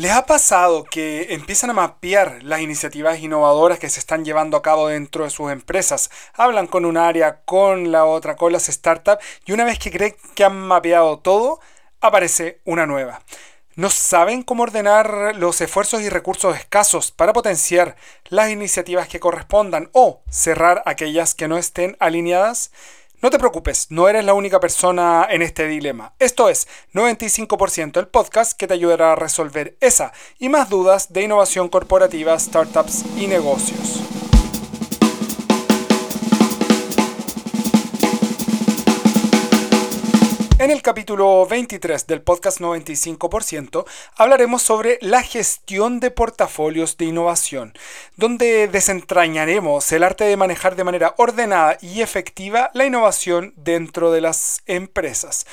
¿Les ha pasado que empiezan a mapear las iniciativas innovadoras que se están llevando a cabo dentro de sus empresas? Hablan con un área, con la otra, con las startups y una vez que creen que han mapeado todo, aparece una nueva. No saben cómo ordenar los esfuerzos y recursos escasos para potenciar las iniciativas que correspondan o cerrar aquellas que no estén alineadas. No te preocupes, no eres la única persona en este dilema. Esto es 95% el podcast que te ayudará a resolver esa y más dudas de innovación corporativa, startups y negocios. En el capítulo 23 del podcast 95% hablaremos sobre la gestión de portafolios de innovación, donde desentrañaremos el arte de manejar de manera ordenada y efectiva la innovación dentro de las empresas.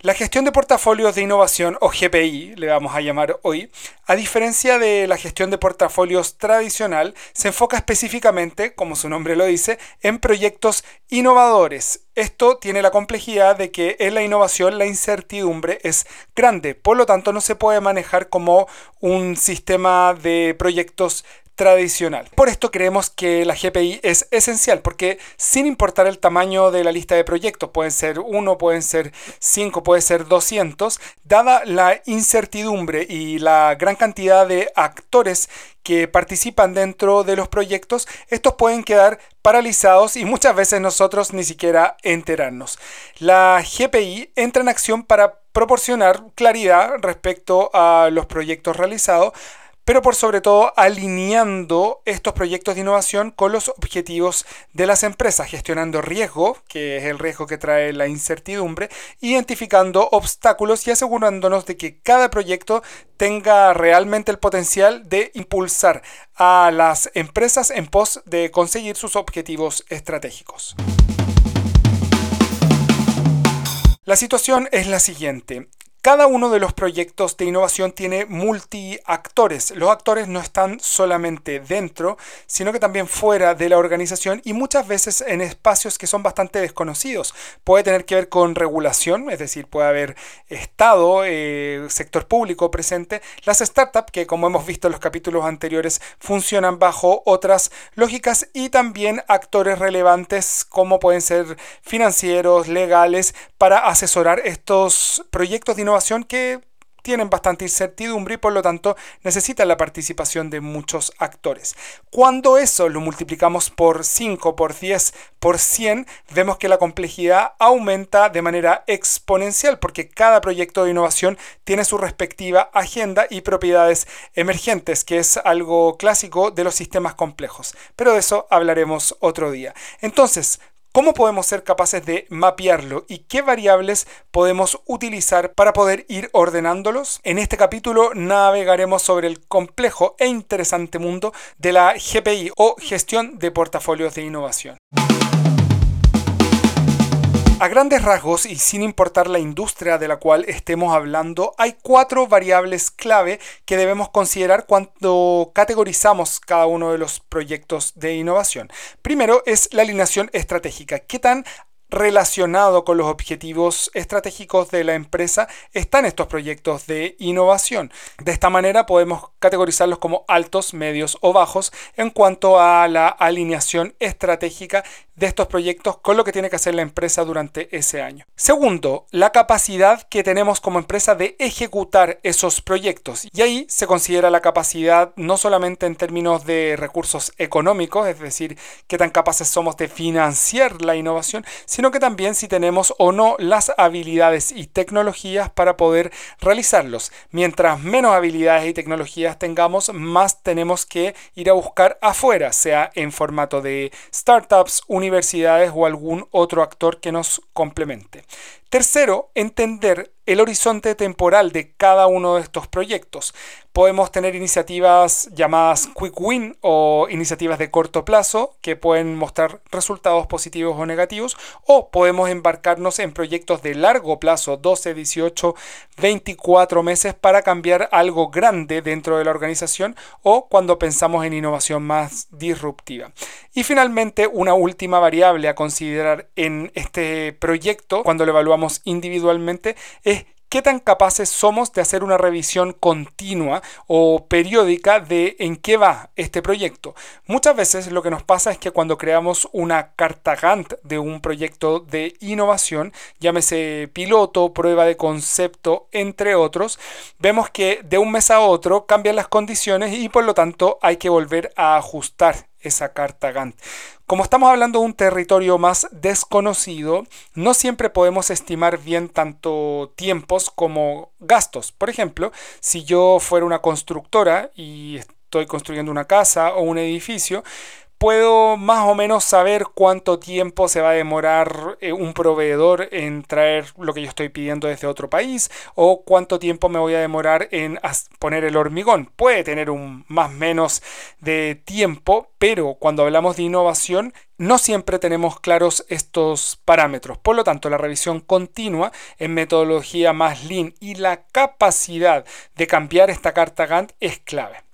La gestión de portafolios de innovación, o GPI, le vamos a llamar hoy, a diferencia de la gestión de portafolios tradicional, se enfoca específicamente, como su nombre lo dice, en proyectos innovadores. Esto tiene la complejidad de que en la innovación la incertidumbre es grande, por lo tanto no se puede manejar como un sistema de proyectos tradicional. Por esto creemos que la GPI es esencial, porque sin importar el tamaño de la lista de proyectos, pueden ser uno, pueden ser cinco, puede ser 200, dada la incertidumbre y la gran cantidad de actores que participan dentro de los proyectos, estos pueden quedar paralizados y muchas veces nosotros ni siquiera enterarnos. La GPI entra en acción para proporcionar claridad respecto a los proyectos realizados, pero por sobre todo alineando estos proyectos de innovación con los objetivos de las empresas, gestionando riesgo, que es el riesgo que trae la incertidumbre, identificando obstáculos y asegurándonos de que cada proyecto tenga realmente el potencial de impulsar a las empresas en pos de conseguir sus objetivos estratégicos. La situación es la siguiente. Cada uno de los proyectos de innovación tiene multiactores. Los actores no están solamente dentro, sino que también fuera de la organización y muchas veces en espacios que son bastante desconocidos. Puede tener que ver con regulación, es decir, puede haber Estado, eh, sector público presente. Las startups, que como hemos visto en los capítulos anteriores, funcionan bajo otras lógicas y también actores relevantes como pueden ser financieros, legales, para asesorar estos proyectos de innovación que tienen bastante incertidumbre y por lo tanto necesitan la participación de muchos actores. Cuando eso lo multiplicamos por 5, por 10, por 100, vemos que la complejidad aumenta de manera exponencial porque cada proyecto de innovación tiene su respectiva agenda y propiedades emergentes, que es algo clásico de los sistemas complejos. Pero de eso hablaremos otro día. Entonces, ¿Cómo podemos ser capaces de mapearlo y qué variables podemos utilizar para poder ir ordenándolos? En este capítulo navegaremos sobre el complejo e interesante mundo de la GPI o gestión de portafolios de innovación. A grandes rasgos y sin importar la industria de la cual estemos hablando, hay cuatro variables clave que debemos considerar cuando categorizamos cada uno de los proyectos de innovación. Primero es la alineación estratégica. ¿Qué tan relacionado con los objetivos estratégicos de la empresa están estos proyectos de innovación. De esta manera podemos categorizarlos como altos, medios o bajos en cuanto a la alineación estratégica de estos proyectos con lo que tiene que hacer la empresa durante ese año. Segundo, la capacidad que tenemos como empresa de ejecutar esos proyectos. Y ahí se considera la capacidad no solamente en términos de recursos económicos, es decir, qué tan capaces somos de financiar la innovación, sino que también si tenemos o no las habilidades y tecnologías para poder realizarlos. Mientras menos habilidades y tecnologías tengamos, más tenemos que ir a buscar afuera, sea en formato de startups, universidades o algún otro actor que nos complemente. Tercero, entender el horizonte temporal de cada uno de estos proyectos. Podemos tener iniciativas llamadas quick win o iniciativas de corto plazo que pueden mostrar resultados positivos o negativos o podemos embarcarnos en proyectos de largo plazo, 12, 18, 24 meses para cambiar algo grande dentro de la organización o cuando pensamos en innovación más disruptiva. Y finalmente, una última variable a considerar en este proyecto cuando lo evaluamos individualmente es qué tan capaces somos de hacer una revisión continua o periódica de en qué va este proyecto. Muchas veces lo que nos pasa es que cuando creamos una carta Gantt de un proyecto de innovación, llámese piloto, prueba de concepto, entre otros, vemos que de un mes a otro cambian las condiciones y por lo tanto hay que volver a ajustar esa carta Gantt. Como estamos hablando de un territorio más desconocido, no siempre podemos estimar bien tanto tiempos como gastos. Por ejemplo, si yo fuera una constructora y estoy construyendo una casa o un edificio, puedo más o menos saber cuánto tiempo se va a demorar eh, un proveedor en traer lo que yo estoy pidiendo desde otro país o cuánto tiempo me voy a demorar en poner el hormigón. Puede tener un más menos de tiempo, pero cuando hablamos de innovación no siempre tenemos claros estos parámetros. Por lo tanto, la revisión continua en metodología más lean y la capacidad de cambiar esta carta Gantt es clave.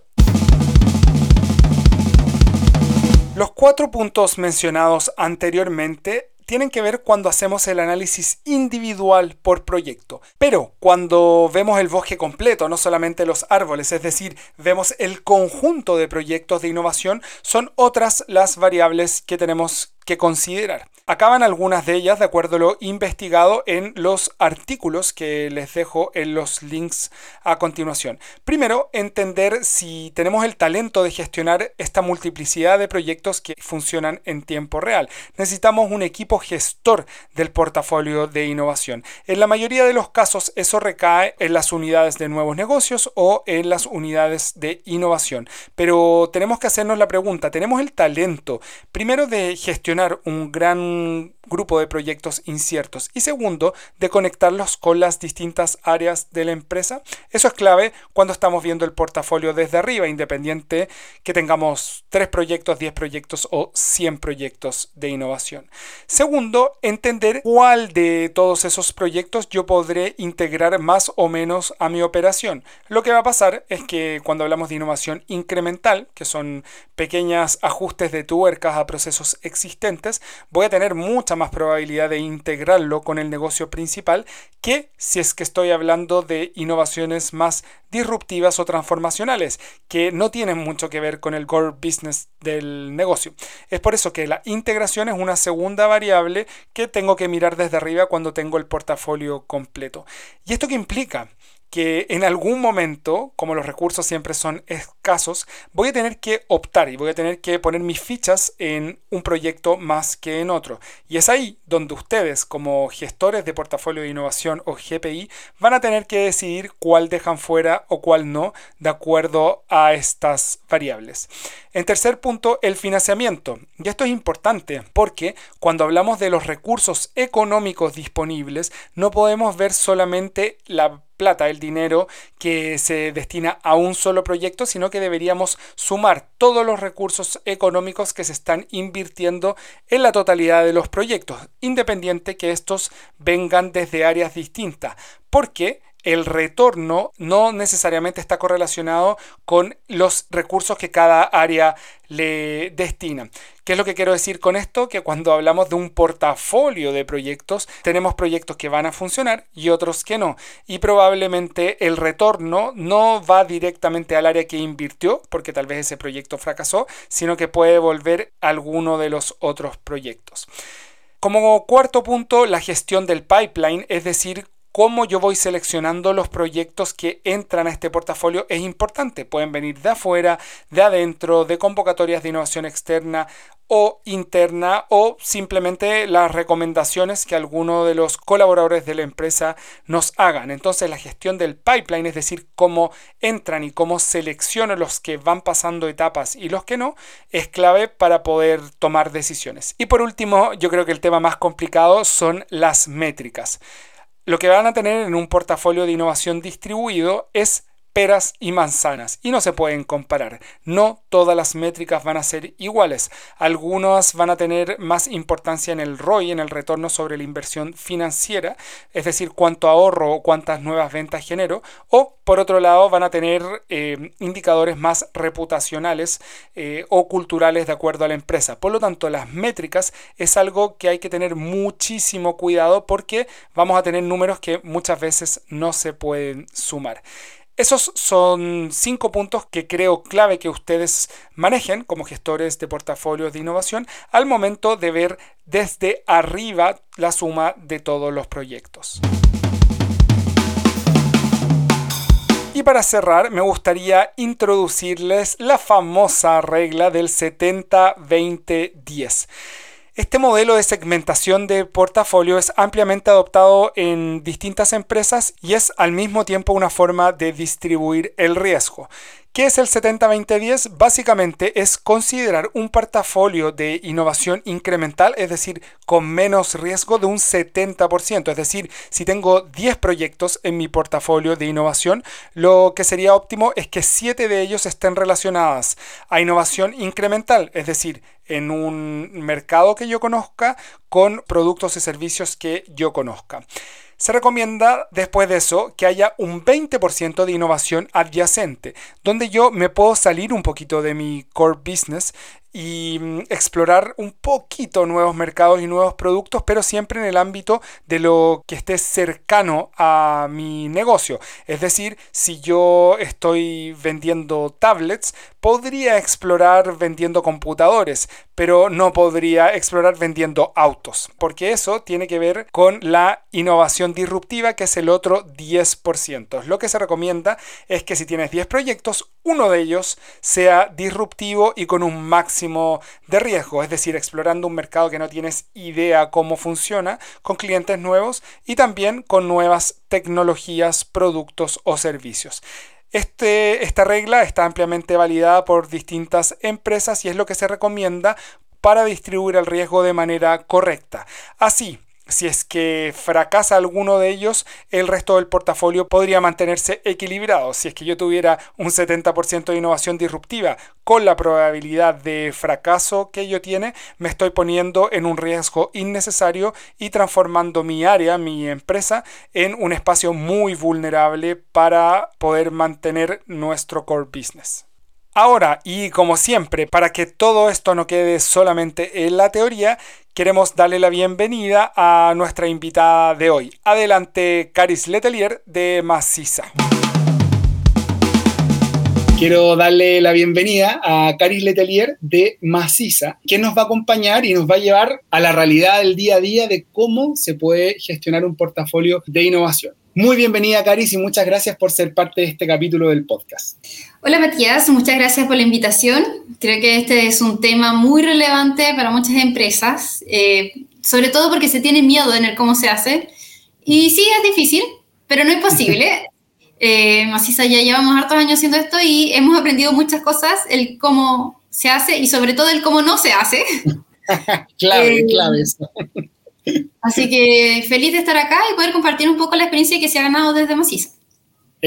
Los cuatro puntos mencionados anteriormente tienen que ver cuando hacemos el análisis individual por proyecto. Pero cuando vemos el bosque completo, no solamente los árboles, es decir, vemos el conjunto de proyectos de innovación, son otras las variables que tenemos que considerar. Acaban algunas de ellas de acuerdo a lo investigado en los artículos que les dejo en los links a continuación. Primero, entender si tenemos el talento de gestionar esta multiplicidad de proyectos que funcionan en tiempo real. Necesitamos un equipo gestor del portafolio de innovación. En la mayoría de los casos eso recae en las unidades de nuevos negocios o en las unidades de innovación. Pero tenemos que hacernos la pregunta, ¿tenemos el talento primero de gestionar un gran yung grupo de proyectos inciertos y segundo, de conectarlos con las distintas áreas de la empresa. Eso es clave cuando estamos viendo el portafolio desde arriba, independiente que tengamos 3 proyectos, 10 proyectos o 100 proyectos de innovación. Segundo, entender cuál de todos esos proyectos yo podré integrar más o menos a mi operación. Lo que va a pasar es que cuando hablamos de innovación incremental, que son pequeños ajustes de tuercas a procesos existentes, voy a tener mucha más probabilidad de integrarlo con el negocio principal que si es que estoy hablando de innovaciones más disruptivas o transformacionales, que no tienen mucho que ver con el core business del negocio. Es por eso que la integración es una segunda variable que tengo que mirar desde arriba cuando tengo el portafolio completo. ¿Y esto qué implica? que en algún momento, como los recursos siempre son escasos, voy a tener que optar y voy a tener que poner mis fichas en un proyecto más que en otro. Y es ahí donde ustedes, como gestores de portafolio de innovación o GPI, van a tener que decidir cuál dejan fuera o cuál no, de acuerdo a estas variables. En tercer punto, el financiamiento. Y esto es importante porque cuando hablamos de los recursos económicos disponibles, no podemos ver solamente la plata, el dinero que se destina a un solo proyecto, sino que deberíamos sumar todos los recursos económicos que se están invirtiendo en la totalidad de los proyectos, independiente que estos vengan desde áreas distintas, porque el retorno no necesariamente está correlacionado con los recursos que cada área le destina. ¿Qué es lo que quiero decir con esto? Que cuando hablamos de un portafolio de proyectos, tenemos proyectos que van a funcionar y otros que no. Y probablemente el retorno no va directamente al área que invirtió, porque tal vez ese proyecto fracasó, sino que puede volver a alguno de los otros proyectos. Como cuarto punto, la gestión del pipeline, es decir, cómo yo voy seleccionando los proyectos que entran a este portafolio es importante. Pueden venir de afuera, de adentro, de convocatorias de innovación externa o interna o simplemente las recomendaciones que alguno de los colaboradores de la empresa nos hagan. Entonces la gestión del pipeline, es decir, cómo entran y cómo selecciono los que van pasando etapas y los que no, es clave para poder tomar decisiones. Y por último, yo creo que el tema más complicado son las métricas. Lo que van a tener en un portafolio de innovación distribuido es peras y manzanas y no se pueden comparar. No todas las métricas van a ser iguales. Algunas van a tener más importancia en el ROI, en el retorno sobre la inversión financiera, es decir, cuánto ahorro o cuántas nuevas ventas genero, o por otro lado van a tener eh, indicadores más reputacionales eh, o culturales de acuerdo a la empresa. Por lo tanto, las métricas es algo que hay que tener muchísimo cuidado porque vamos a tener números que muchas veces no se pueden sumar. Esos son cinco puntos que creo clave que ustedes manejen como gestores de portafolios de innovación al momento de ver desde arriba la suma de todos los proyectos. Y para cerrar, me gustaría introducirles la famosa regla del 70-20-10. Este modelo de segmentación de portafolio es ampliamente adoptado en distintas empresas y es al mismo tiempo una forma de distribuir el riesgo. ¿Qué es el 70-20-10? Básicamente es considerar un portafolio de innovación incremental, es decir, con menos riesgo de un 70%. Es decir, si tengo 10 proyectos en mi portafolio de innovación, lo que sería óptimo es que 7 de ellos estén relacionadas a innovación incremental, es decir, en un mercado que yo conozca con productos y servicios que yo conozca. Se recomienda después de eso que haya un 20% de innovación adyacente, donde yo me puedo salir un poquito de mi core business y mm, explorar un poquito nuevos mercados y nuevos productos, pero siempre en el ámbito de lo que esté cercano a mi negocio. Es decir, si yo estoy vendiendo tablets, podría explorar vendiendo computadores, pero no podría explorar vendiendo autos, porque eso tiene que ver con la innovación disruptiva, que es el otro 10%. Lo que se recomienda es que si tienes 10 proyectos, uno de ellos sea disruptivo y con un máximo de riesgo, es decir, explorando un mercado que no tienes idea cómo funciona, con clientes nuevos y también con nuevas tecnologías, productos o servicios. Este, esta regla está ampliamente validada por distintas empresas y es lo que se recomienda para distribuir el riesgo de manera correcta. Así, si es que fracasa alguno de ellos, el resto del portafolio podría mantenerse equilibrado. Si es que yo tuviera un 70% de innovación disruptiva con la probabilidad de fracaso que ello tiene, me estoy poniendo en un riesgo innecesario y transformando mi área, mi empresa, en un espacio muy vulnerable para poder mantener nuestro core business. Ahora, y como siempre, para que todo esto no quede solamente en la teoría, queremos darle la bienvenida a nuestra invitada de hoy. Adelante, Caris Letelier de Maciza. Quiero darle la bienvenida a Caris Letelier de Maciza, que nos va a acompañar y nos va a llevar a la realidad del día a día de cómo se puede gestionar un portafolio de innovación. Muy bienvenida, Caris, y muchas gracias por ser parte de este capítulo del podcast. Hola, Matías, muchas gracias por la invitación. Creo que este es un tema muy relevante para muchas empresas, eh, sobre todo porque se tiene miedo en el cómo se hace. Y sí, es difícil, pero no es posible. eh, ya llevamos hartos años haciendo esto y hemos aprendido muchas cosas, el cómo se hace y sobre todo el cómo no se hace. clave, eh, clave eso. Así que feliz de estar acá y poder compartir un poco la experiencia que se ha ganado desde Maciza.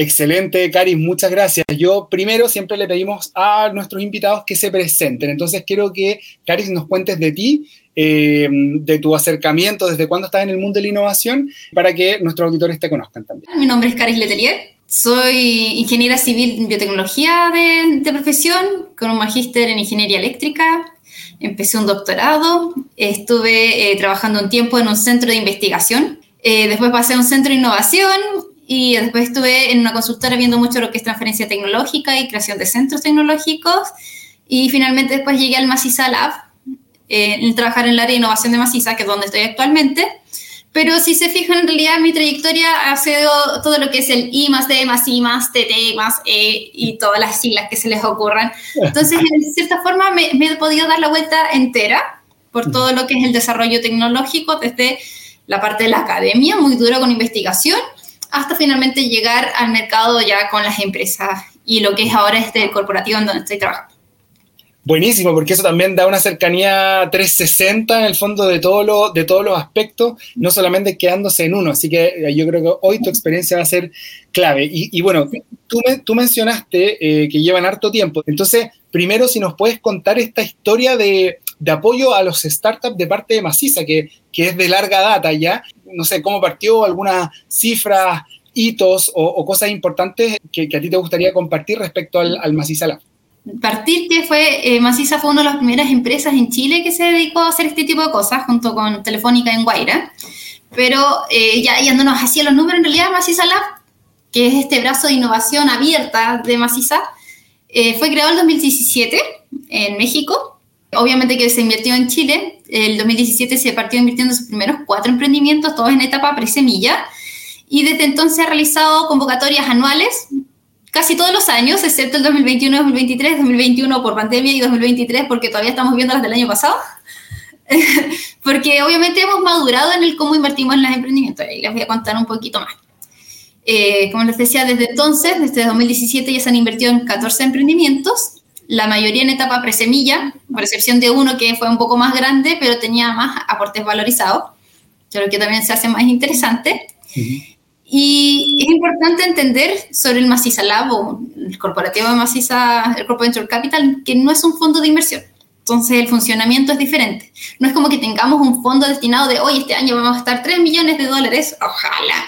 Excelente, Caris, muchas gracias. Yo primero siempre le pedimos a nuestros invitados que se presenten. Entonces quiero que, Caris, nos cuentes de ti, eh, de tu acercamiento, desde cuándo estás en el mundo de la innovación, para que nuestros auditores te conozcan también. Mi nombre es Caris Letelier, soy ingeniera civil en biotecnología de, de profesión, con un magíster en ingeniería eléctrica empecé un doctorado, estuve eh, trabajando un tiempo en un centro de investigación, eh, después pasé a un centro de innovación y después estuve en una consultora viendo mucho lo que es transferencia tecnológica y creación de centros tecnológicos y finalmente después llegué al Maciza Lab, eh, en trabajar en el área de innovación de Maciza, que es donde estoy actualmente. Pero si se fijan, en realidad mi trayectoria ha sido todo lo que es el I más D más I más TT más E y todas las siglas que se les ocurran. Entonces, en cierta forma, me, he podido dar la vuelta entera por todo lo que es el desarrollo tecnológico, desde la parte de la academia, muy duro con investigación, hasta finalmente llegar al mercado ya con las empresas y lo que es ahora este corporativo en donde estoy trabajando. Buenísimo, porque eso también da una cercanía 360 en el fondo de, todo de todos los aspectos, no solamente quedándose en uno. Así que eh, yo creo que hoy tu experiencia va a ser clave. Y, bueno, tú, tú mencionaste eh, que llevan harto tiempo. Entonces, primero, si nos puedes contar esta historia de, apoyo a los startups de parte de Maciza, que, es de larga data ya. No sé, cómo partió, algunas cifras, hitos o, cosas importantes que, a ti te gustaría compartir respecto al, al Maciza Lab partir que fue, eh, Maciza fue una de las primeras empresas en Chile que se dedicó a hacer este tipo de cosas, junto con Telefónica en Guaira. Pero eh, ya yéndonos hacia los números, en realidad Maciza Lab, que es este brazo de innovación abierta de Maciza, eh, fue creado en 2017 en México. Obviamente que se invirtió en Chile. El 2017 se partió invirtiendo sus primeros cuatro emprendimientos, todos en etapa pre-semilla. Y desde entonces ha realizado convocatorias anuales casi todos los años, excepto el 2021, 2023, 2021 por pandemia y 2023 porque todavía estamos viendo las del año pasado. porque obviamente hemos madurado en el cómo invertimos en los emprendimientos. Y les voy a contar un poquito más. Eh, como les decía, desde entonces, desde 2017 ya se han invertido en 14 emprendimientos, la mayoría en etapa presemilla, por excepción de uno que fue un poco más grande, pero tenía más aportes valorizados, creo que también se hace más interesante. Y es importante entender sobre el Maciza Lab o el corporativo de Maciza, el Corporate Venture Capital, que no es un fondo de inversión. Entonces el funcionamiento es diferente. No es como que tengamos un fondo destinado de hoy, este año vamos a gastar 3 millones de dólares, ojalá,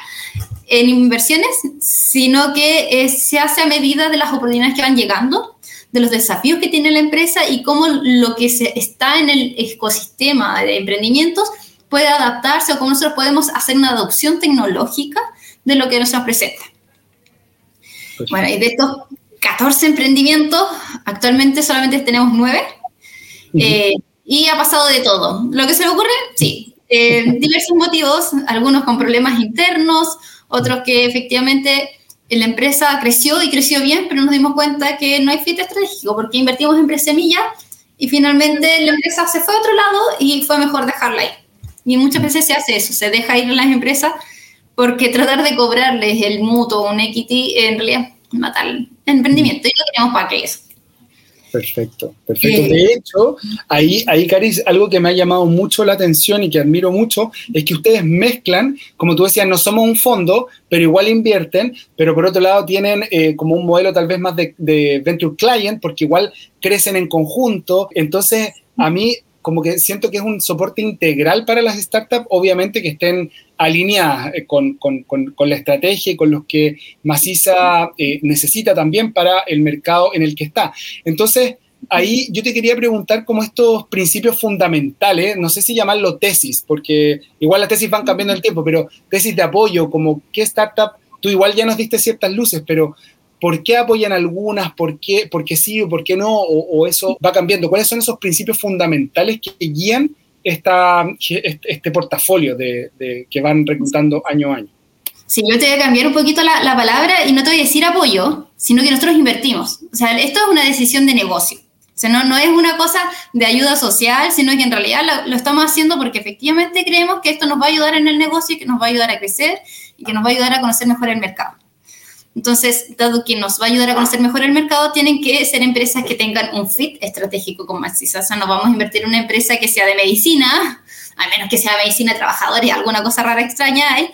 en inversiones, sino que se hace a medida de las oportunidades que van llegando, de los desafíos que tiene la empresa y cómo lo que se, está en el ecosistema de emprendimientos puede adaptarse o cómo nosotros podemos hacer una adopción tecnológica de lo que nos presenta. Bueno, y de estos 14 emprendimientos, actualmente solamente tenemos 9. Eh, y ha pasado de todo. ¿Lo que se le ocurre? Sí. Eh, diversos motivos, algunos con problemas internos, otros que efectivamente la empresa creció y creció bien, pero nos dimos cuenta que no hay fit estratégico porque invertimos en semilla y finalmente la empresa se fue a otro lado y fue mejor dejarla ahí. Y muchas veces se hace eso, se deja ir las empresas porque tratar de cobrarles el mutuo o un equity en realidad matar el emprendimiento y no tenemos para qué eso. Perfecto, perfecto. De hecho, ahí, ahí, Caris, algo que me ha llamado mucho la atención y que admiro mucho es que ustedes mezclan, como tú decías, no somos un fondo, pero igual invierten, pero por otro lado tienen eh, como un modelo tal vez más de, de venture client, porque igual crecen en conjunto. Entonces, a mí como que siento que es un soporte integral para las startups, obviamente que estén alineadas eh, con, la estrategia y con los que Maciza eh, necesita también para el mercado en el que está. Entonces, ahí yo te quería preguntar como estos principios fundamentales, no sé si llamarlo tesis, porque igual las tesis van cambiando el tiempo, pero tesis de apoyo, como qué startup, tú igual ya nos diste ciertas luces, pero ¿Por qué apoyan algunas? ¿Por qué, por qué sí o por qué no? O, eso va cambiando. ¿Cuáles son esos principios fundamentales que guían esta, este, portafolio de, que van reclutando año a año? Sí, yo te voy a cambiar un poquito la, la, palabra y no te voy a decir apoyo, sino que nosotros invertimos. O sea, esto es una decisión de negocio. O sea, no, no es una cosa de ayuda social, sino que en realidad lo, lo, estamos haciendo porque efectivamente creemos que esto nos va a ayudar en el negocio y que nos va a ayudar a crecer y que nos va a ayudar a conocer mejor el mercado. Entonces, dado que nos va a ayudar a conocer mejor el mercado, tienen que ser empresas que tengan un fit estratégico con Maxis. O sea, no vamos a invertir en una empresa que sea de medicina, a menos que sea medicina de trabajadores, alguna cosa rara extraña hay,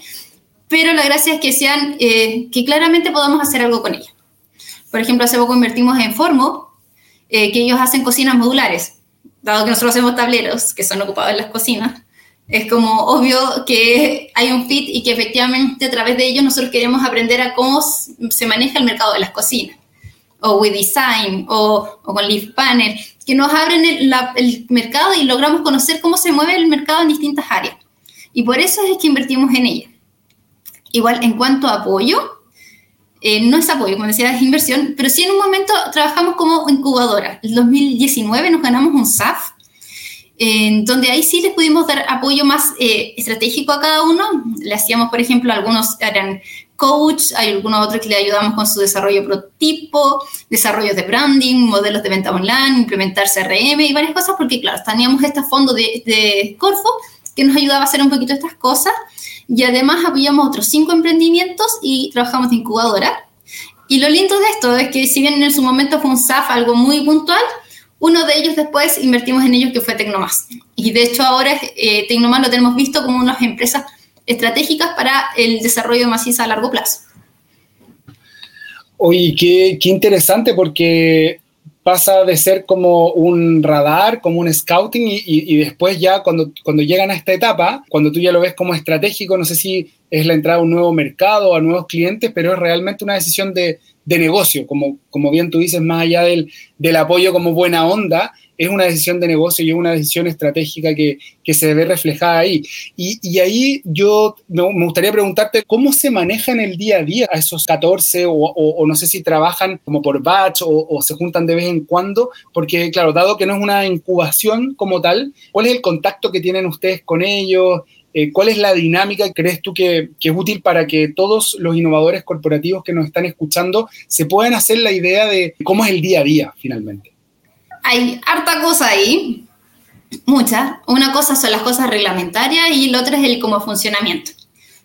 pero la gracia es que sean, eh, que claramente podamos hacer algo con ella. Por ejemplo, hace poco invertimos en Formo, eh, que ellos hacen cocinas modulares, dado que nosotros hacemos tableros que son ocupados en las cocinas es como obvio que hay un fit y que efectivamente a través de ellos nosotros queremos aprender a cómo se maneja el mercado de las cocinas, o WeDesign, o, o con Leaf Panel, que nos abren el, mercado y logramos conocer cómo se mueve el mercado en distintas áreas. Y por eso es que invertimos en ella. Igual, en cuanto a apoyo, eh, no es apoyo, como decía, es inversión, pero sí en un momento trabajamos como incubadora. En 2019 nos ganamos un SAF en donde ahí sí les pudimos dar apoyo más eh, estratégico a cada uno. Le hacíamos, por ejemplo, algunos eran coach, hay algunos otros que le ayudamos con su desarrollo prototipo, desarrollos de branding, modelos de venta online, implementar CRM y varias cosas, porque claro, teníamos este fondo de, de Corfo que nos ayudaba a hacer un poquito estas cosas y además apoyamos otros cinco emprendimientos y trabajamos de incubadora. Y lo lindo de esto es que si bien en su momento fue un SAF algo muy puntual, Uno de ellos después invertimos en ellos que fue Tecnomas. Y de hecho ahora eh, Tecnomas lo tenemos visto como unas empresas estratégicas para el desarrollo de maciza a largo plazo. Oye, qué interesante porque pasa de ser como un radar, como un scouting y, y, después ya cuando, cuando llegan a esta etapa, cuando tú ya lo ves como estratégico, no sé si es la entrada a un nuevo mercado, a nuevos clientes, pero es realmente una decisión de, de negocio, como, como bien tú dices, más allá del, del apoyo como buena onda, es una decisión de negocio y es una decisión estratégica que, que se ve reflejada ahí. Y, ahí yo me, gustaría preguntarte cómo se maneja en el día a día a esos 14 o, no sé si trabajan como por batch o, se juntan de vez en cuando, porque claro, dado que no es una incubación como tal, ¿cuál es el contacto que tienen ustedes con ellos? Eh, ¿Cuál es la dinámica crees tú que, que, es útil para que todos los innovadores corporativos que nos están escuchando se puedan hacer la idea de cómo es el día a día finalmente? Hay harta cosa ahí, muchas. Una cosa son las cosas reglamentarias y la otra es el como funcionamiento.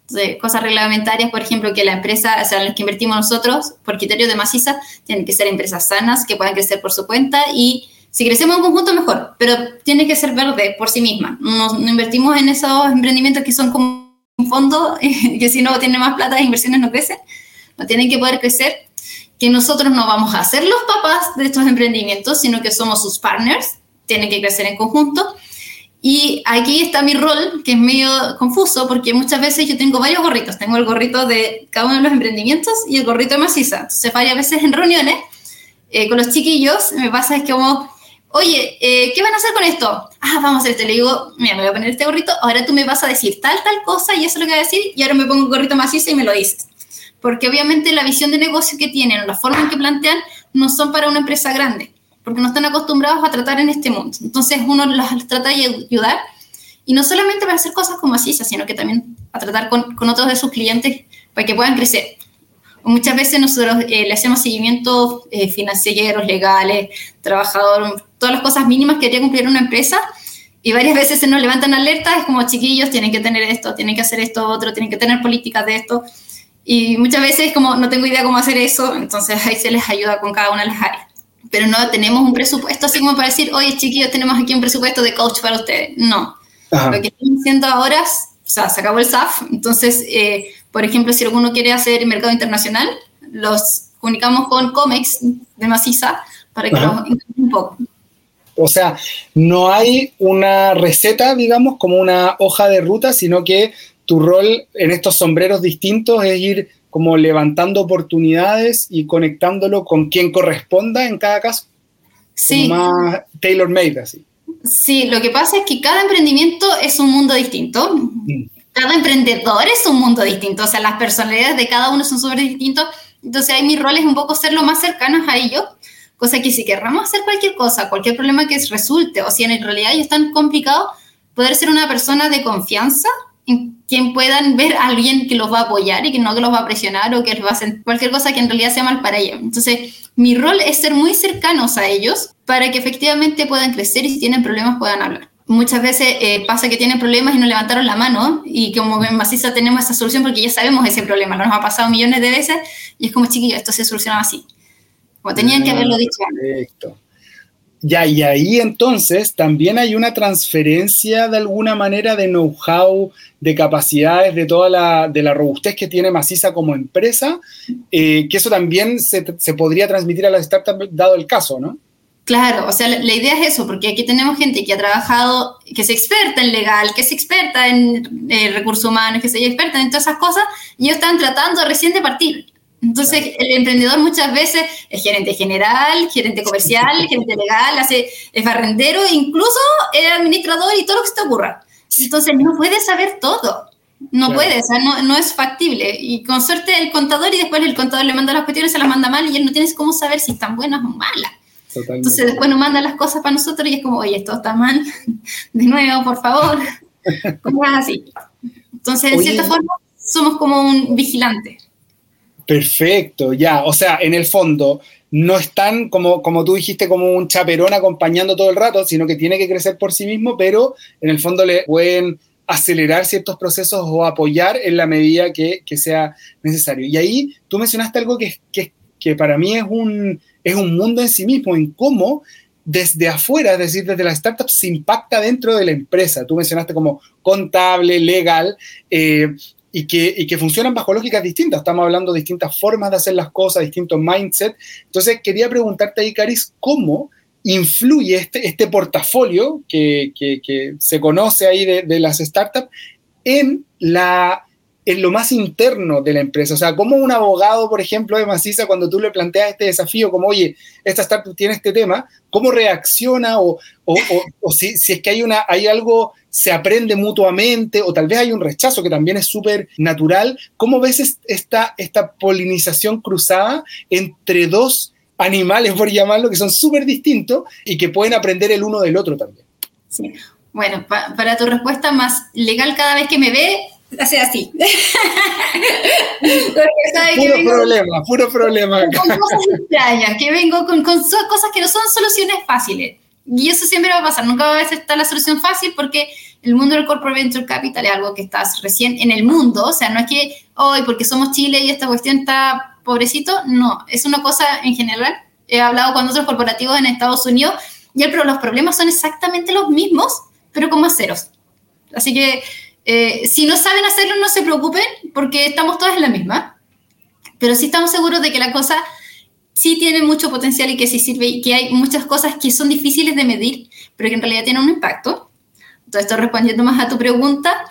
Entonces, cosas reglamentarias, por ejemplo, que la empresa, o sea, las que invertimos nosotros, por criterios de maciza, tienen que ser empresas sanas, que puedan crecer por su cuenta y si crecemos en conjunto, mejor, pero tiene que ser verde por sí misma. No, no invertimos en esos emprendimientos que son como un fondo, que si no tienen más plata, las inversiones no crecen. No tienen que poder crecer que nosotros no vamos a ser los papás de estos emprendimientos, sino que somos sus partners, tienen que crecer en conjunto. Y aquí está mi rol, que es medio confuso, porque muchas veces yo tengo varios gorritos. Tengo el gorrito de cada uno de los emprendimientos y el gorrito de maciza. Entonces, varias veces en reuniones eh, con los chiquillos me pasa es como, oye, eh, ¿qué van a hacer con esto? Ah, vamos a hacer. Le digo, mira, me voy a poner este gorrito, ahora tú me vas a decir tal, tal cosa y eso es lo que voy a decir, y ahora me pongo un gorrito maciza y me lo dices porque obviamente la visión de negocio que tienen la forma en que plantean no son para una empresa grande, porque no están acostumbrados a tratar en este mundo. Entonces uno los trata de ayudar y no solamente para hacer cosas como así, sino que también a tratar con, con otros de sus clientes para que puedan crecer. Muchas veces nosotros eh, le hacemos seguimiento eh, financieros, legales, trabajador, todas las cosas mínimas que debería cumplir una empresa y varias veces se nos levantan alertas, es como chiquillos, tienen que tener esto, tienen que hacer esto, otro, tienen que tener políticas de esto. Y muchas veces como no tengo idea cómo hacer eso, entonces ahí se les ayuda con cada una de las áreas. Pero no tenemos un presupuesto así como para decir, oye chiquillos, tenemos aquí un presupuesto de coach para ustedes. No. Ajá. Lo que estamos haciendo ahora, o sea, se acabó el SAF, entonces, eh, por ejemplo, si alguno quiere hacer mercado internacional, los comunicamos con COMEX de Maciza para que Ajá. nos un poco. O sea, no hay una receta, digamos, como una hoja de ruta, sino que tu rol en estos sombreros distintos es ir como levantando oportunidades y conectándolo con quien corresponda en cada caso. Sí. Como más tailor-made, así. Sí, lo que pasa es que cada emprendimiento es un mundo distinto. Mm. Cada emprendedor es un mundo distinto. O sea, las personalidades de cada uno son súper distintos. Entonces, ahí mi rol es un poco ser lo más cercanos a ellos. Cosa que si querramos hacer cualquier cosa, cualquier problema que resulte, o si en realidad ya es tan complicado, poder ser una persona de confianza en quien puedan ver a alguien que los va a apoyar y que no que los va a presionar o que les va a hacer cualquier cosa que en realidad sea mal para ellos. Entonces, mi rol es ser muy cercanos a ellos para que efectivamente puedan crecer y si tienen problemas puedan hablar. Muchas veces eh, pasa que tienen problemas y no levantaron la mano y como en Maciza tenemos esa solución porque ya sabemos ese problema, nos ha pasado millones de veces y es como chiquillo, esto se solucionaba así. Como tenían que haberlo dicho. Perfecto. Ya, y ahí entonces también hay una transferencia de alguna manera de know-how, de capacidades, de toda la, de la robustez que tiene Maciza como empresa, eh, que eso también se, podría transmitir a las startups dado el caso, ¿no? Claro, o sea, la, la, idea es eso, porque aquí tenemos gente que ha trabajado, que es experta en legal, que es experta en eh, recursos humanos, que es experta en todas esas cosas, y ellos están tratando recién de partir. Entonces, el emprendedor muchas veces es gerente general, gerente comercial, gerente legal, hace, es barrendero, incluso es administrador y todo lo que se te ocurra. Entonces, no puede saber todo. No claro. puede, o sea, no, no, es factible. Y con suerte el contador y después el contador le manda las cuestiones, se las manda mal y él no tienes cómo saber si están buenas o malas. Totalmente. Entonces después nos manda las cosas para nosotros y es como, oye, esto está mal, de nuevo, por favor. ¿Cómo es así? Entonces, en cierta forma, somos como un vigilante. Perfecto, ya. O sea, en el fondo, no están como, como tú dijiste, como un chaperón acompañando todo el rato, sino que tiene que crecer por sí mismo, pero en el fondo le pueden acelerar ciertos procesos o apoyar en la medida que, sea necesario. Y ahí tú mencionaste algo que, que, que para mí es un, es un mundo en sí mismo, en cómo desde afuera, es decir, desde las startups, se impacta dentro de la empresa. Tú mencionaste como contable, legal, eh, y, que, y que funcionan bajo lógicas distintas. Estamos hablando de distintas formas de hacer las cosas, distintos mindset. Entonces, quería preguntarte ahí, Caris, ¿cómo influye este, este portafolio que, que, se conoce ahí de, de las startups en la en lo más interno de la empresa. O sea, como un abogado, por ejemplo, de Maciza, cuando tú le planteas este desafío, como, oye, esta startup tiene este tema, ¿cómo reacciona? O, o, o, si, si, es que hay, una, hay algo, se aprende mutuamente, o tal vez hay un rechazo que también es súper natural. ¿Cómo ves esta, esta polinización cruzada entre dos animales, por llamarlo, que son súper distintos y que pueden aprender el uno del otro también? Sí. Bueno, para tu respuesta más legal, cada vez que me ve, hace así. puro problema, puro problema. Con cosas extrañas, que vengo con, con, cosas que no son soluciones fáciles. Y eso siempre va a pasar, nunca va a estar la solución fácil porque el mundo del corporate venture capital es algo que está recién en el mundo, o sea, no es que hoy porque somos Chile y esta cuestión está pobrecito, no, es una cosa en general. He hablado con otros corporativos en Estados Unidos y el, los problemas son exactamente los mismos, pero con más ceros. Así que eh, si no saben hacerlo, no se preocupen, porque estamos todas en la misma. Pero sí estamos seguros de que la cosa sí tiene mucho potencial y que sí sirve y que hay muchas cosas que son difíciles de medir, pero que en realidad tienen un impacto. Entonces, estoy respondiendo más a tu pregunta.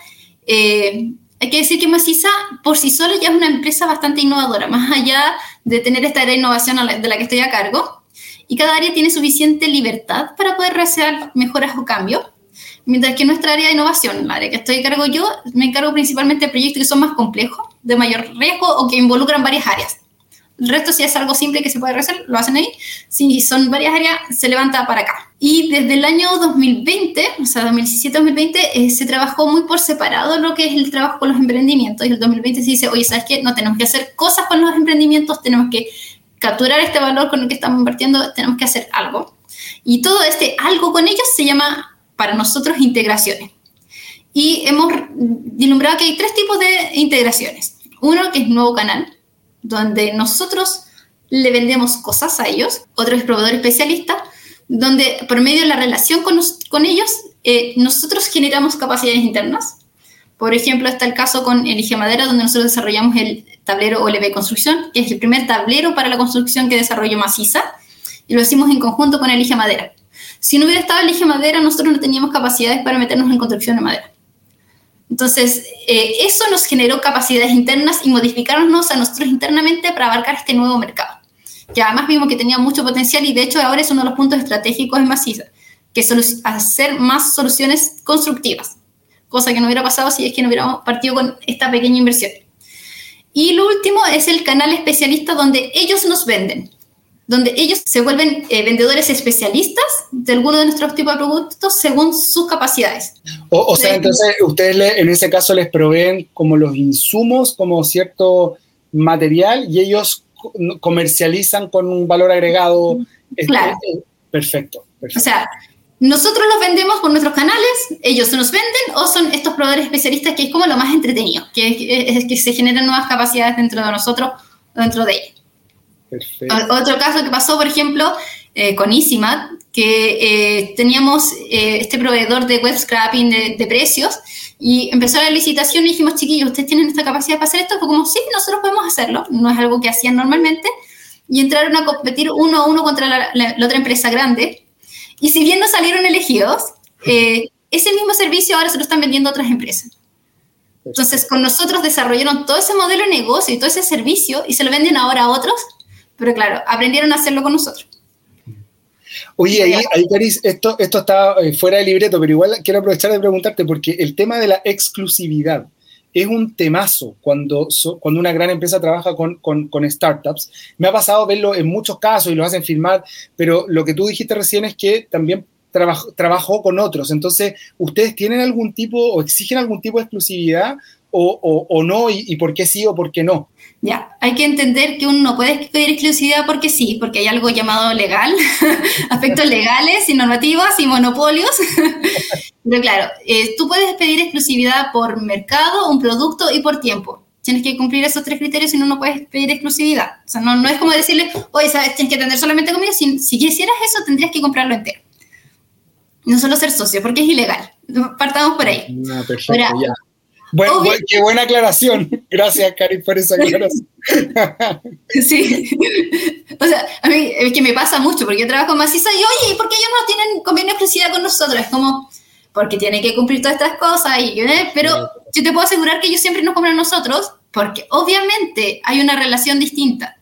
Eh, hay que decir que Maciza por sí sola ya es una empresa bastante innovadora, más allá de tener esta área de innovación de la que estoy a cargo. Y cada área tiene suficiente libertad para poder realizar mejoras o cambios. Mientras que nuestra área de innovación, la área que estoy a cargo yo, me encargo principalmente de proyectos que son más complejos, de mayor riesgo o que involucran varias áreas. El resto, si es algo simple que se puede hacer, lo hacen ahí. Si son varias áreas, se levanta para acá. Y desde el año 2020, o sea, 2017-2020, eh, se trabajó muy por separado lo que es el trabajo con los emprendimientos. Y el 2020 se dice, oye, ¿sabes qué? No tenemos que hacer cosas con los emprendimientos, tenemos que capturar este valor con el que estamos invirtiendo, tenemos que hacer algo. Y todo este algo con ellos se llama para nosotros integraciones. Y hemos dilumbrado que hay tres tipos de integraciones. Uno que es nuevo canal, donde nosotros le vendemos cosas a ellos. Otro es proveedor especialista, donde por medio de la relación con, con ellos, eh, nosotros generamos capacidades internas. Por ejemplo, está el caso con Elige Madera, donde nosotros desarrollamos el tablero OLB Construcción, que es el primer tablero para la construcción que desarrolló Maciza, y lo hicimos en conjunto con Elige Madera. Si no hubiera estado el eje madera, nosotros no teníamos capacidades para meternos en construcción de madera. Entonces, eh, eso nos generó capacidades internas y modificarnos a nosotros internamente para abarcar este nuevo mercado. Que además vimos que tenía mucho potencial y de hecho ahora es uno de los puntos estratégicos en Maciza, que es hacer más soluciones constructivas, cosa que no hubiera pasado si es que no hubiéramos partido con esta pequeña inversión. Y lo último es el canal especialista donde ellos nos venden donde ellos se vuelven eh, vendedores especialistas de alguno de nuestros tipos de productos según sus capacidades. O, sea, entonces ustedes en ese caso les proveen como los insumos, como cierto material y ellos comercializan con un valor agregado. Este, claro. perfecto, perfecto. O sea, nosotros los vendemos por nuestros canales, ellos nos venden o son estos proveedores especialistas que es como lo más entretenido, que es que se generan nuevas capacidades dentro de nosotros, dentro de ellos. Otro caso que pasó, por ejemplo, eh, con Easymat, que eh, teníamos eh, este proveedor de web scrapping de, precios y empezó la licitación y dijimos, chiquillos, ¿ustedes tienen esta capacidad para hacer esto? Fue como, sí, nosotros podemos hacerlo, no es algo que hacían normalmente, y entraron a competir uno a uno contra la, otra empresa grande. Y si bien no salieron elegidos, ese mismo servicio ahora se lo están vendiendo a otras empresas. Entonces, con nosotros desarrollaron todo ese modelo de negocio y todo ese servicio y se lo venden ahora a otros pero claro, aprendieron a hacerlo con nosotros. Oye, ahí, ahí Caris, esto, esto está eh, fuera del libreto, pero igual quiero aprovechar de preguntarte, porque el tema de la exclusividad es un temazo cuando, cuando una gran empresa trabaja con, con, con, startups. Me ha pasado verlo en muchos casos y lo hacen firmar, pero lo que tú dijiste recién es que también trabajó con otros. Entonces, ¿ustedes tienen algún tipo o exigen algún tipo de exclusividad o, o, no y, y, por qué sí o por qué no. Ya, hay que entender que uno no puede pedir exclusividad porque sí, porque hay algo llamado legal, aspectos legales y normativas y monopolios. Pero claro, eh, tú puedes pedir exclusividad por mercado, un producto y por tiempo. Tienes que cumplir esos tres criterios y no, no puedes pedir exclusividad. O sea, no, no es como decirle, oye, ¿sabes? tienes que atender solamente conmigo. Si, si quisieras eso, tendrías que comprarlo entero. No solo ser socio, porque es ilegal. Partamos por ahí. No, perfecto, ya. Bueno, qué buena aclaración. Gracias, Cari, por esa aclaración. sí. O sea, a mí es que me pasa mucho porque yo trabajo en Maciza y, oye, ¿por qué ellos no tienen convenio exclusividad con nosotros? Es como, porque tienen que cumplir todas estas cosas. Y, ¿eh? Pero yo te puedo asegurar que ellos siempre nos compran a nosotros porque obviamente hay una relación distinta.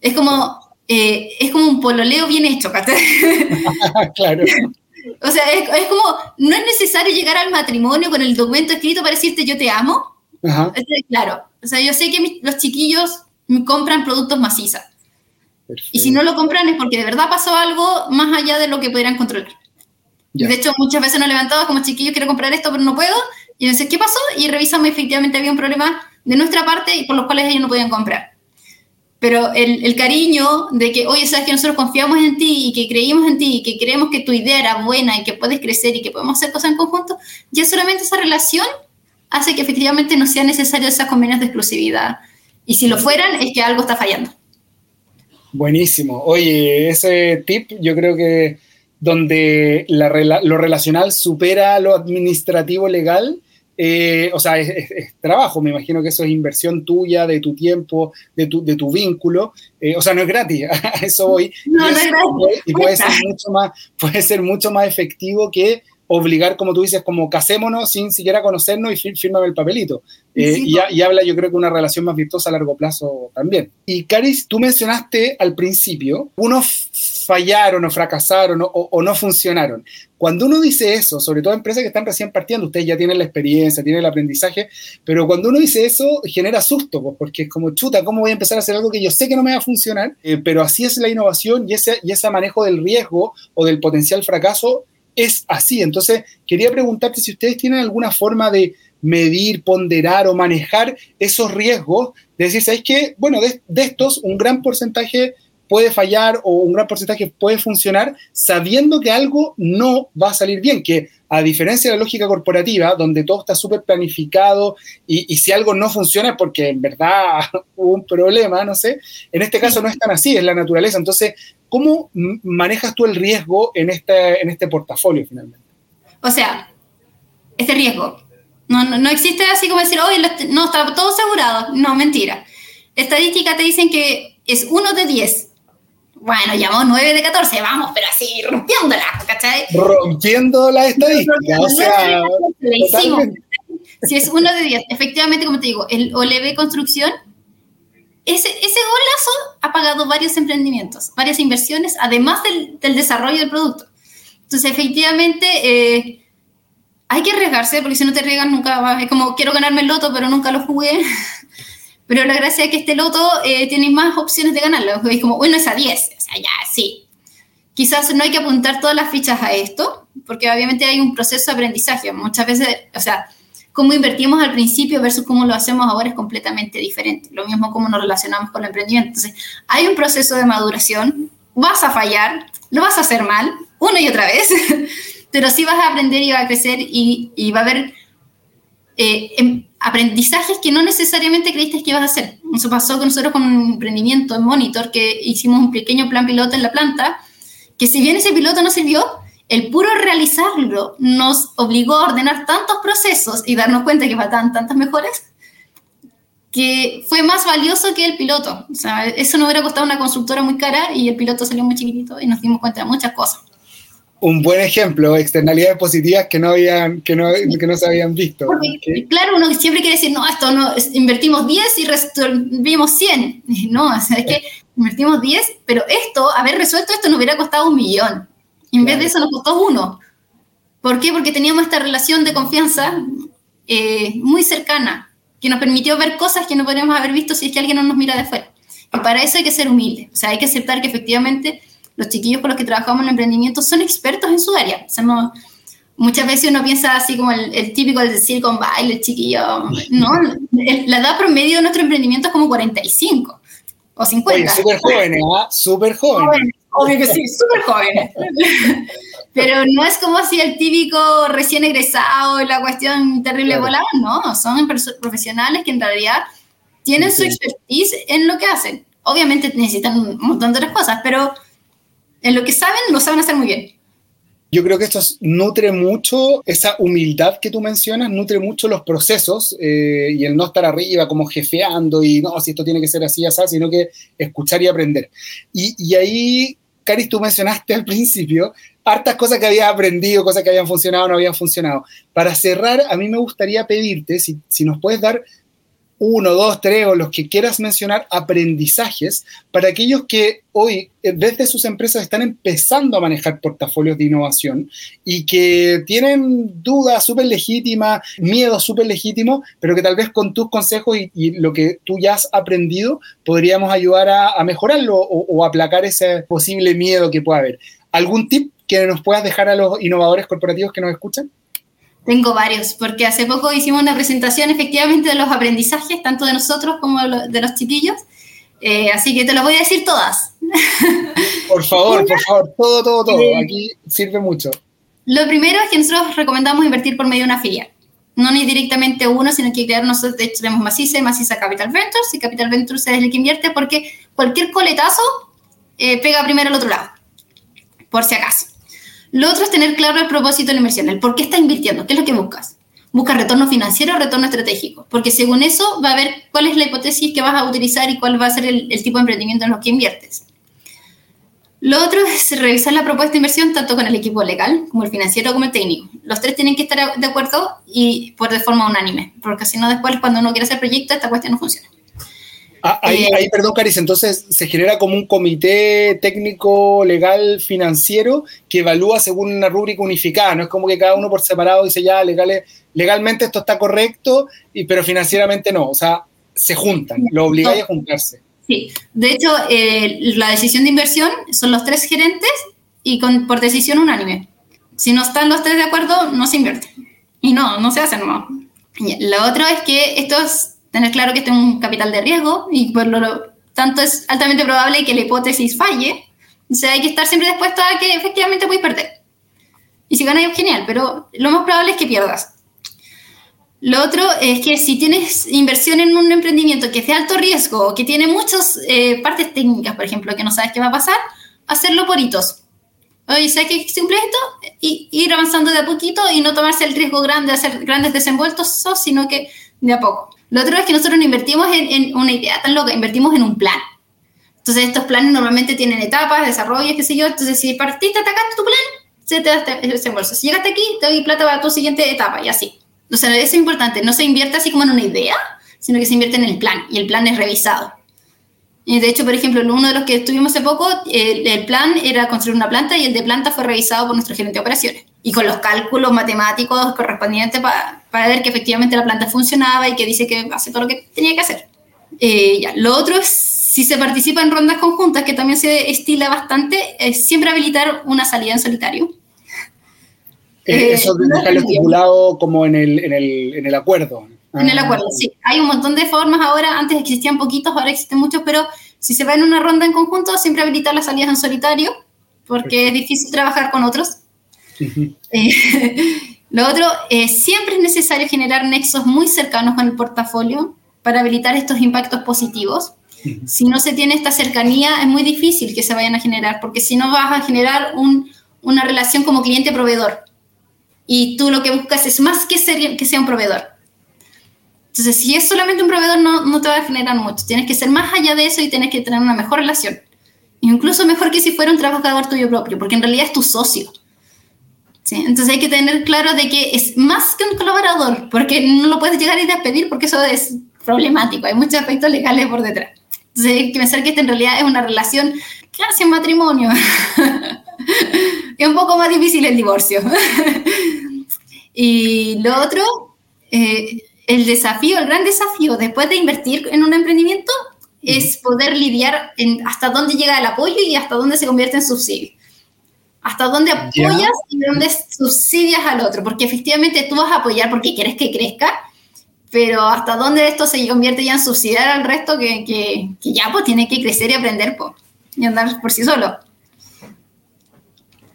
Es como, eh, es como un pololeo bien hecho, claro. O sea, es, como, no es necesario llegar al matrimonio con el documento escrito para decirte yo te amo. Claro, o sea, yo sé que los chiquillos compran productos macizas. Y si no lo compran es porque de verdad pasó algo más allá de lo que pudieran controlar. De hecho, muchas veces nos levantamos como chiquillos, quiero comprar esto, pero no puedo. Y entonces, ¿qué pasó? Y revisamos efectivamente había un problema de nuestra parte y por los cuales ellos no podían comprar. Pero el, el, cariño de que, oye, sabes que nosotros confiamos en ti y que creímos en ti y que creemos que tu idea era buena y que puedes crecer y que podemos hacer cosas en conjunto, ya solamente esa relación hace que efectivamente no sea necesario esas convenios de exclusividad. Y si lo fueran, es que algo está fallando. Buenísimo. Oye, ese tip yo creo que donde la, lo relacional supera lo administrativo legal, eh, o sea, es, trabajo, me imagino que eso es inversión tuya, de tu tiempo, de tu, de tu vínculo, eh, o sea, no es gratis, a eso voy. No, no es gratis. Y puede ser, mucho más, puede ser mucho más efectivo que obligar, como tú dices, como casémonos sin siquiera conocernos y fírmame el papelito. Eh, y, habla, yo creo que una relación más virtuosa a largo plazo también. Y Caris, tú mencionaste al principio, unos fallaron o fracasaron o, no funcionaron. Cuando uno dice eso, sobre todo empresas que están recién partiendo, ustedes ya tienen la experiencia, tienen el aprendizaje, pero cuando uno dice eso, genera susto, pues, porque es como, chuta, ¿cómo voy a empezar a hacer algo que yo sé que no me va a funcionar? Eh, pero así es la innovación y ese, y ese manejo del riesgo o del potencial fracaso es así. Entonces, quería preguntarte si ustedes tienen alguna forma de medir, ponderar o manejar esos riesgos, de decir, ¿sabéis qué? Bueno, de, estos, un gran porcentaje puede fallar o un gran porcentaje puede funcionar sabiendo que algo no va a salir bien, que a diferencia de la lógica corporativa, donde todo está súper planificado y, si algo no funciona es porque en verdad hubo un problema, no sé, en este caso no es tan así, es la naturaleza. Entonces, ¿cómo manejas tú el riesgo en este, en este portafolio finalmente? O sea, este riesgo, no, no, existe así como decir, oye, no, está todo asegurado. No, mentira. Estadísticas te dicen que es uno de 10 bueno, llamó 9 de 14, vamos, pero así, rompiéndola, ¿cachai? Rompiendo la estadística, o sea... Si es uno de 10, efectivamente, como te digo, el OLB Construcción, ese, ese golazo ha pagado varios emprendimientos, varias inversiones, además del, del desarrollo del producto. Entonces, efectivamente, eh, hay que arriesgarse, porque si no te arriesgas nunca vas, es como, quiero ganarme el loto, pero nunca lo jugué. Pero la gracia es que este loto eh, tiene más opciones de ganarlo. Es como, bueno, es a 10. O sea, ya, sí. Quizás no hay que apuntar todas las fichas a esto, porque obviamente hay un proceso de aprendizaje. Muchas veces, o sea, cómo invertimos al principio versus cómo lo hacemos ahora es completamente diferente. Lo mismo como nos relacionamos con el emprendimiento. Entonces, hay un proceso de maduración, vas a fallar, lo vas a hacer mal, una y otra vez, pero sí vas a aprender y vas a crecer y, y va a haber eh, em, aprendizajes que no necesariamente creíste que ibas a hacer. Eso pasó con nosotros con un emprendimiento en Monitor, que hicimos un pequeño plan piloto en la planta, que si bien ese piloto no sirvió, el puro realizarlo nos obligó a ordenar tantos procesos y darnos cuenta que faltaban tantas mejoras, que fue más valioso que el piloto. O sea, eso nos hubiera costado una constructora muy cara y el piloto salió muy chiquitito y nos dimos cuenta de muchas cosas un buen ejemplo, externalidades positivas que no, habían, que no, que no se habían visto. Claro, uno siempre quiere decir, no, esto no, invertimos 10 y resolvimos 100. No, o sea, es que invertimos 10, pero esto, haber resuelto esto nos hubiera costado un millón. En vez de eso nos costó uno. ¿Por qué? Porque teníamos esta relación de confianza eh, muy cercana, que nos permitió ver cosas que no podríamos haber visto si es que alguien no nos mira de fuera. Y para eso hay que ser humilde, o sea, hay que aceptar que efectivamente los chiquillos con los que trabajamos en el emprendimiento son expertos en su área. Sea, muchas veces uno piensa así como el, típico del Silicon Valley, el chiquillo. No, la edad promedio de nuestro emprendimiento es como 45 o 50. súper jóvenes, ¿ah? Súper jóvenes. Obvio que sí, súper jóvenes. Pero no es como así el típico recién egresado, la cuestión terrible volada, no, son profesionales que en realidad tienen su expertise en lo que hacen. Obviamente necesitan un montón de otras cosas, pero en lo que saben, lo saben hacer muy bien. Yo creo que esto nutre mucho, esa humildad que tú mencionas, nutre mucho los procesos eh, y el no estar arriba como jefeando y no, si esto tiene que ser así, así, sino que escuchar y aprender. Y, y ahí, Caris, tú mencionaste al principio hartas cosas que habías aprendido, cosas que habían funcionado no habían funcionado. Para cerrar, a mí me gustaría pedirte si, si nos puedes dar uno, dos, tres o los que quieras mencionar, aprendizajes para aquellos que hoy desde sus empresas están empezando a manejar portafolios de innovación y que tienen dudas súper legítimas, miedos súper legítimos, pero que tal vez con tus consejos y, lo que tú ya has aprendido podríamos ayudar a, mejorarlo o, o aplacar ese posible miedo que pueda haber. ¿Algún tip que nos puedas dejar a los innovadores corporativos que nos escuchan? Tengo varios, porque hace poco hicimos una presentación efectivamente de los aprendizajes, tanto de nosotros como de los chiquillos. Eh, así que te los voy a decir todas. Por favor, por favor, todo, todo, todo. Eh, Aquí sirve mucho. Lo primero es que nosotros recomendamos invertir por medio de una filial. No ni directamente uno, sino que crear nosotros, de hecho, tenemos Maciza y Maciza Capital Ventures, y Capital Ventures es el que invierte porque cualquier coletazo eh, pega primero al otro lado, por si acaso. Lo otro es tener claro el propósito de la inversión, el por qué estás invirtiendo, qué es lo que buscas. Busca retorno financiero o retorno estratégico, porque según eso va a ver cuál es la hipótesis que vas a utilizar y cuál va a ser el, tipo de emprendimiento en lo que inviertes. Lo otro es revisar la propuesta de inversión tanto con el equipo legal como el financiero como el técnico. Los tres tienen que estar de acuerdo y por de forma unánime, porque si no después cuando uno quiere hacer proyecto esta cuestión no funciona. Ah, ahí, eh, perdón, Caris, entonces se genera como un comité técnico, legal, financiero que evalúa según una rúbrica unificada, no es como que cada uno por separado dice ya, legalmente esto está correcto, y, pero financieramente no, o sea, se juntan, lo obligáis a juntarse. Sí, de hecho, eh, la decisión de inversión son los tres gerentes y con, por decisión unánime. Si no están los tres de acuerdo, no se invierte. Y no, no se hace nomás. Lo otro es que estos tener claro que este es un capital de riesgo y por lo tanto es altamente probable que la hipótesis falle. O sea, hay que estar siempre dispuesto a que efectivamente puedes perder. Y si ganas, genial, pero lo más probable es que pierdas. Lo otro es que si tienes inversión en un emprendimiento que es de alto riesgo, que tiene muchas eh, partes técnicas, por ejemplo, que no sabes qué va a pasar, hacerlo por hitos. Oye, ¿sabes qué simple esto? Y ir avanzando de a poquito y no tomarse el riesgo grande de hacer grandes desenvueltos, sino que de a poco. Lo otro es que nosotros no invertimos en, una idea tan loca, invertimos en un plan. Entonces, estos planes normalmente tienen etapas, desarrollos, qué sé yo. Entonces, si partiste, atacaste tu plan, se te da este desembolso. Si llegaste aquí, te doy plata para tu siguiente etapa y así. O sea, eso es importante. No se invierte así como en una idea, sino que se invierte en el plan y el plan es revisado. Y de hecho, por ejemplo, uno de los que estuvimos hace poco, el, el plan era construir una planta y el de planta fue revisado por nuestro gerente de operaciones y con los cálculos matemáticos correspondientes para, para ver que efectivamente la planta funcionaba y que dice que hace todo lo que tenía que hacer. Eh, ya. Lo otro es, si se participa en rondas conjuntas, que también se estila bastante, es siempre habilitar una salida en solitario. Eh, eso de dejarlo estipulado como en el, en el, en el acuerdo. En el acuerdo, sí. Hay un montón de formas ahora, antes existían poquitos, ahora existen muchos, pero si se va en una ronda en conjunto, siempre habilitar las salidas en solitario, porque es difícil trabajar con otros. Eh, lo otro, eh, siempre es necesario generar nexos muy cercanos con el portafolio para habilitar estos impactos positivos. Si no se tiene esta cercanía, es muy difícil que se vayan a generar, porque si no vas a generar una relación como cliente-proveedor. Y tú lo que buscas es más que, ser, que sea un proveedor. Entonces, si es solamente un proveedor, no, no te va a generar mucho. Tienes que ser más allá de eso y tienes que tener una mejor relación. Incluso mejor que si fuera un trabajador tuyo propio, porque en realidad es tu socio. Entonces hay que tener claro de que es más que un colaborador, porque no lo puedes llegar y despedir porque eso es problemático, hay muchos aspectos legales por detrás. Entonces hay que pensar que esta en realidad es una relación casi un matrimonio. es un poco más difícil el divorcio. y lo otro, eh, el desafío, el gran desafío después de invertir en un emprendimiento es poder lidiar en hasta dónde llega el apoyo y hasta dónde se convierte en subsidio hasta dónde apoyas y dónde subsidias al otro, porque efectivamente tú vas a apoyar porque quieres que crezca, pero hasta dónde esto se convierte ya en subsidiar al resto que, que, ya pues tiene que crecer y aprender pues, y andar por sí solo.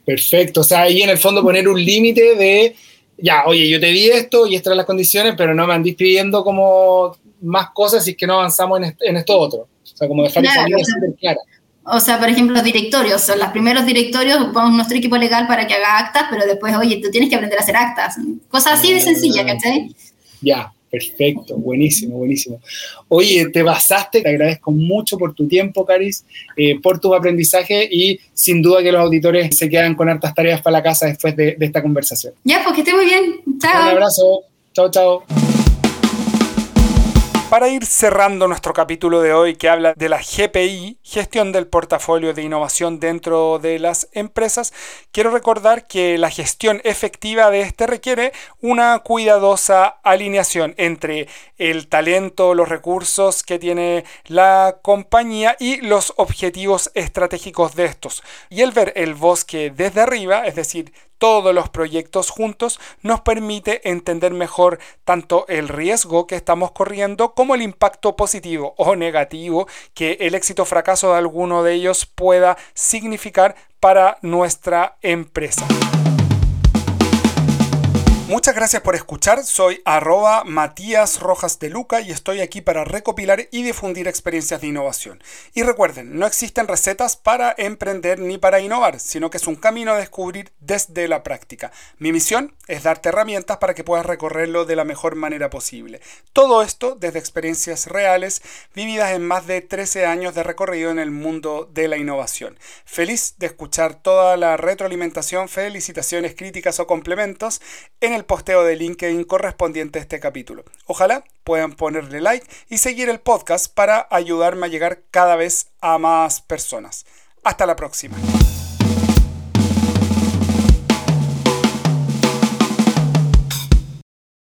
Perfecto, o sea, ahí en el fondo poner un límite de, ya, oye, yo te di esto y estas eran las condiciones, pero no me andís pidiendo como más cosas si es que no avanzamos en, esto otro. O sea, como dejar esa línea súper clara. O sea, por ejemplo, los directorios. Los primeros directorios vamos nuestro equipo legal para que haga actas, pero después, oye, tú tienes que aprender a hacer actas. Cosas así de sencilla, ¿cachai? Ya, Perfecto, buenísimo, buenísimo. Oye, te basaste, te agradezco mucho por tu tiempo, Caris, eh, por tu aprendizaje y sin duda que los auditores se quedan con hartas tareas para la casa después de, de esta conversación. Ya, pues que esté muy bien. Chao. Un abrazo. Chao, chao para ir cerrando nuestro capítulo de hoy que habla de la GPI, gestión del portafolio de innovación dentro de las empresas, quiero recordar que la gestión efectiva de este requiere una cuidadosa alineación entre el talento, los recursos que tiene la compañía y los objetivos estratégicos de estos. Y el ver el bosque desde arriba, es decir, todos los proyectos juntos nos permite entender mejor tanto el riesgo que estamos corriendo como el impacto positivo o negativo que el éxito o fracaso de alguno de ellos pueda significar para nuestra empresa. Muchas gracias por escuchar, soy arroba Matías Rojas de Luca y estoy aquí para recopilar y difundir experiencias de innovación. Y recuerden, no existen recetas para emprender ni para innovar, sino que es un camino a descubrir desde la práctica. Mi misión es darte herramientas para que puedas recorrerlo de la mejor manera posible. Todo esto desde experiencias reales vividas en más de 13 años de recorrido en el mundo de la innovación. Feliz de escuchar toda la retroalimentación, felicitaciones, críticas o complementos el posteo de LinkedIn correspondiente a este capítulo. Ojalá puedan ponerle like y seguir el podcast para ayudarme a llegar cada vez a más personas. Hasta la próxima.